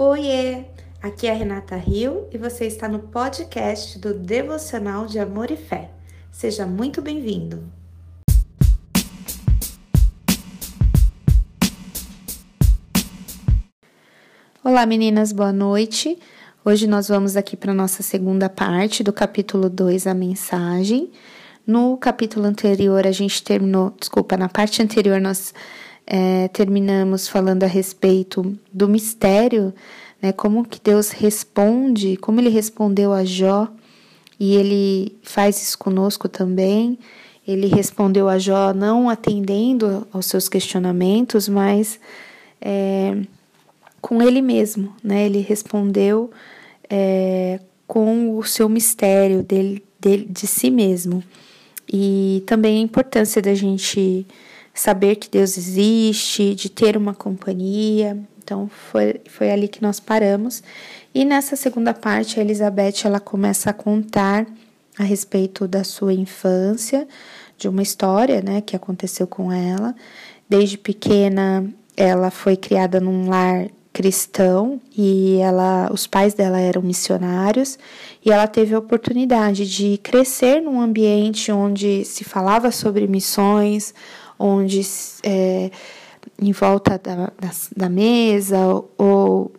Oiê! Aqui é a Renata Rio e você está no podcast do Devocional de Amor e Fé. Seja muito bem-vindo! Olá meninas, boa noite. Hoje nós vamos aqui para a nossa segunda parte do capítulo 2, a mensagem. No capítulo anterior a gente terminou, desculpa, na parte anterior nós é, terminamos falando a respeito do mistério, né, como que Deus responde, como ele respondeu a Jó, e ele faz isso conosco também. Ele respondeu a Jó não atendendo aos seus questionamentos, mas é, com ele mesmo, né? Ele respondeu é, com o seu mistério dele, dele, de si mesmo. E também a importância da gente saber que Deus existe, de ter uma companhia. Então foi, foi ali que nós paramos. E nessa segunda parte, a Elizabeth ela começa a contar a respeito da sua infância, de uma história, né, que aconteceu com ela. Desde pequena, ela foi criada num lar cristão e ela, os pais dela eram missionários e ela teve a oportunidade de crescer num ambiente onde se falava sobre missões, onde é, em volta da, da, da mesa ou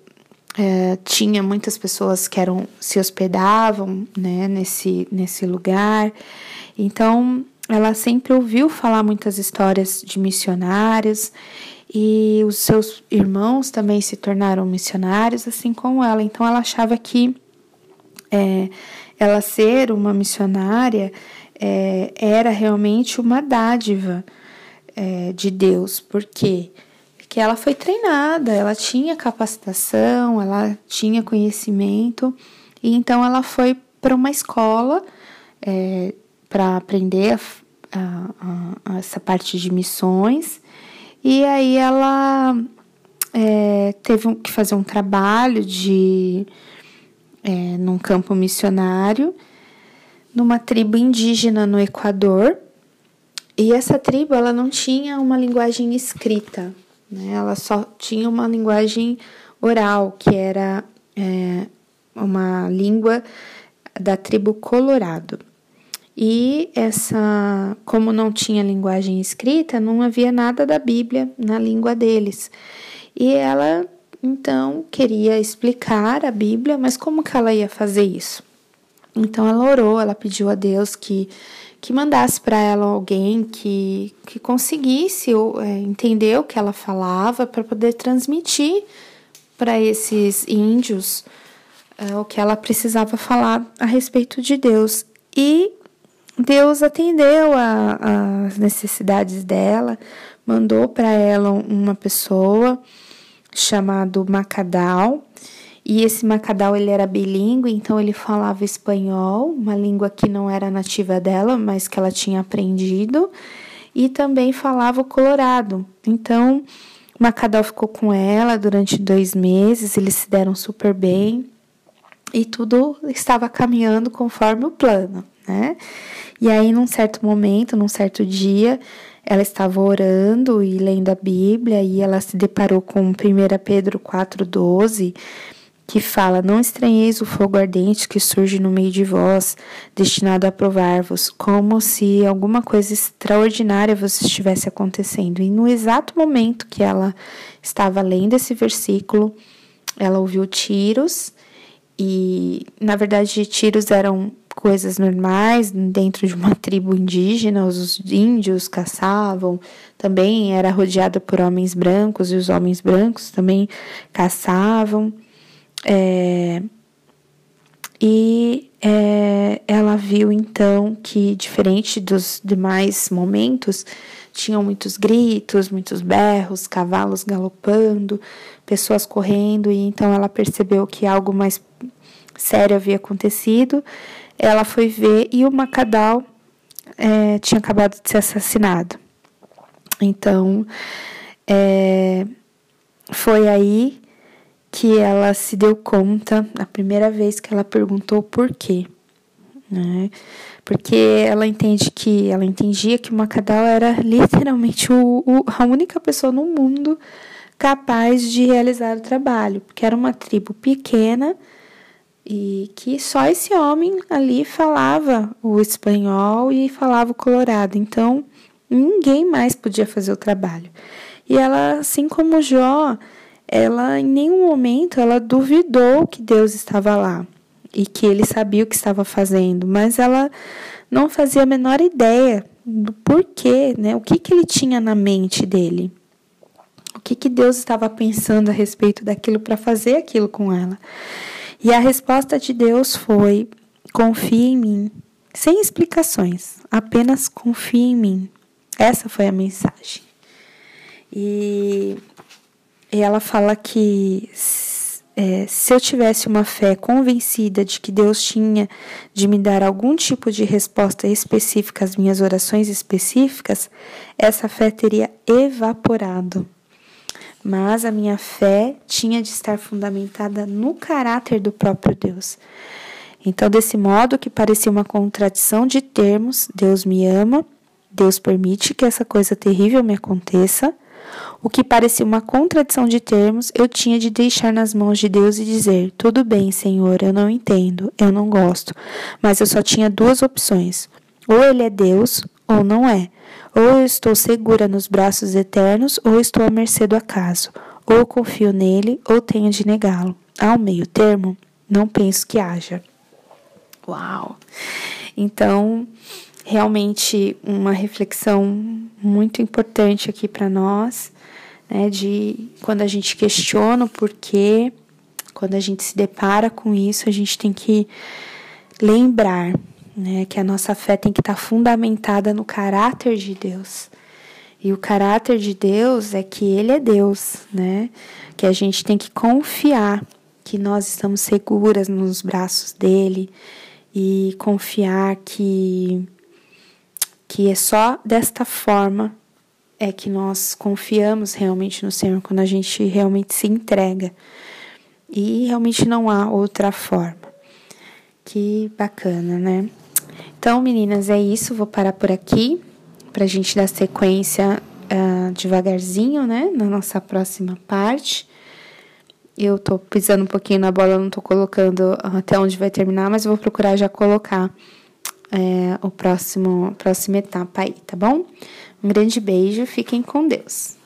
é, tinha muitas pessoas que eram se hospedavam né, nesse, nesse lugar. Então, ela sempre ouviu falar muitas histórias de missionários e os seus irmãos também se tornaram missionários, assim como ela. Então, ela achava que é, ela ser uma missionária é, era realmente uma dádiva é, de Deus, por quê? Porque ela foi treinada, ela tinha capacitação, ela tinha conhecimento, e então ela foi para uma escola é, para aprender a, a, a essa parte de missões, e aí ela é, teve que fazer um trabalho de é, num campo missionário numa tribo indígena no Equador e essa tribo ela não tinha uma linguagem escrita, né? ela só tinha uma linguagem oral, que era é, uma língua da tribo Colorado. E essa, como não tinha linguagem escrita, não havia nada da Bíblia na língua deles. E ela então queria explicar a Bíblia, mas como que ela ia fazer isso? Então ela orou, ela pediu a Deus que que mandasse para ela alguém que, que conseguisse é, entender o que ela falava para poder transmitir para esses índios é, o que ela precisava falar a respeito de Deus. E Deus atendeu as necessidades dela, mandou para ela uma pessoa chamado Macadal, e esse Macadal ele era bilíngue, então ele falava espanhol, uma língua que não era nativa dela, mas que ela tinha aprendido, e também falava o colorado. Então, Macadal ficou com ela durante dois meses, eles se deram super bem e tudo estava caminhando conforme o plano, né? E aí, num certo momento, num certo dia, ela estava orando e lendo a Bíblia e ela se deparou com 1 Pedro 4,12 que fala: Não estranheis o fogo ardente que surge no meio de vós, destinado a provar-vos, como se alguma coisa extraordinária vos estivesse acontecendo. E no exato momento que ela estava lendo esse versículo, ela ouviu tiros, e na verdade, tiros eram coisas normais dentro de uma tribo indígena, os índios caçavam, também era rodeada por homens brancos e os homens brancos também caçavam. É, e é, ela viu então que, diferente dos demais momentos, tinham muitos gritos, muitos berros, cavalos galopando, pessoas correndo, e então ela percebeu que algo mais sério havia acontecido. Ela foi ver e o Macadal é, tinha acabado de ser assassinado. Então, é, foi aí que ela se deu conta, a primeira vez que ela perguntou por quê, né? Porque ela entende que ela entendia que o Macadal era literalmente o, o, a única pessoa no mundo capaz de realizar o trabalho, porque era uma tribo pequena e que só esse homem ali falava o espanhol e falava o colorado. Então, ninguém mais podia fazer o trabalho. E ela, assim como Jó, ela em nenhum momento ela duvidou que Deus estava lá e que ele sabia o que estava fazendo, mas ela não fazia a menor ideia do porquê, né? O que que ele tinha na mente dele? O que que Deus estava pensando a respeito daquilo para fazer aquilo com ela? E a resposta de Deus foi: confie em mim, sem explicações, apenas confie em mim. Essa foi a mensagem. E, e ela fala que é, se eu tivesse uma fé convencida de que Deus tinha de me dar algum tipo de resposta específica às minhas orações específicas, essa fé teria evaporado mas a minha fé tinha de estar fundamentada no caráter do próprio Deus. Então, desse modo que parecia uma contradição de termos, Deus me ama, Deus permite que essa coisa terrível me aconteça. O que parecia uma contradição de termos, eu tinha de deixar nas mãos de Deus e dizer: Tudo bem, Senhor, eu não entendo, eu não gosto. Mas eu só tinha duas opções: ou Ele é Deus, ou não é. Ou eu estou segura nos braços eternos, ou estou à mercê do acaso. Ou confio nele, ou tenho de negá-lo. Ao meio termo, não penso que haja. Uau! Então, realmente uma reflexão muito importante aqui para nós, né, de quando a gente questiona o porquê, quando a gente se depara com isso, a gente tem que lembrar né? Que a nossa fé tem que estar tá fundamentada no caráter de Deus. E o caráter de Deus é que Ele é Deus, né? Que a gente tem que confiar que nós estamos seguras nos braços dele e confiar que que é só desta forma é que nós confiamos realmente no Senhor quando a gente realmente se entrega. E realmente não há outra forma. Que bacana, né? Então, meninas, é isso. Vou parar por aqui para a gente dar sequência uh, devagarzinho, né? Na nossa próxima parte. Eu tô pisando um pouquinho na bola, não tô colocando até onde vai terminar, mas eu vou procurar já colocar é, o próximo, próxima etapa aí, tá bom? Um grande beijo, fiquem com Deus.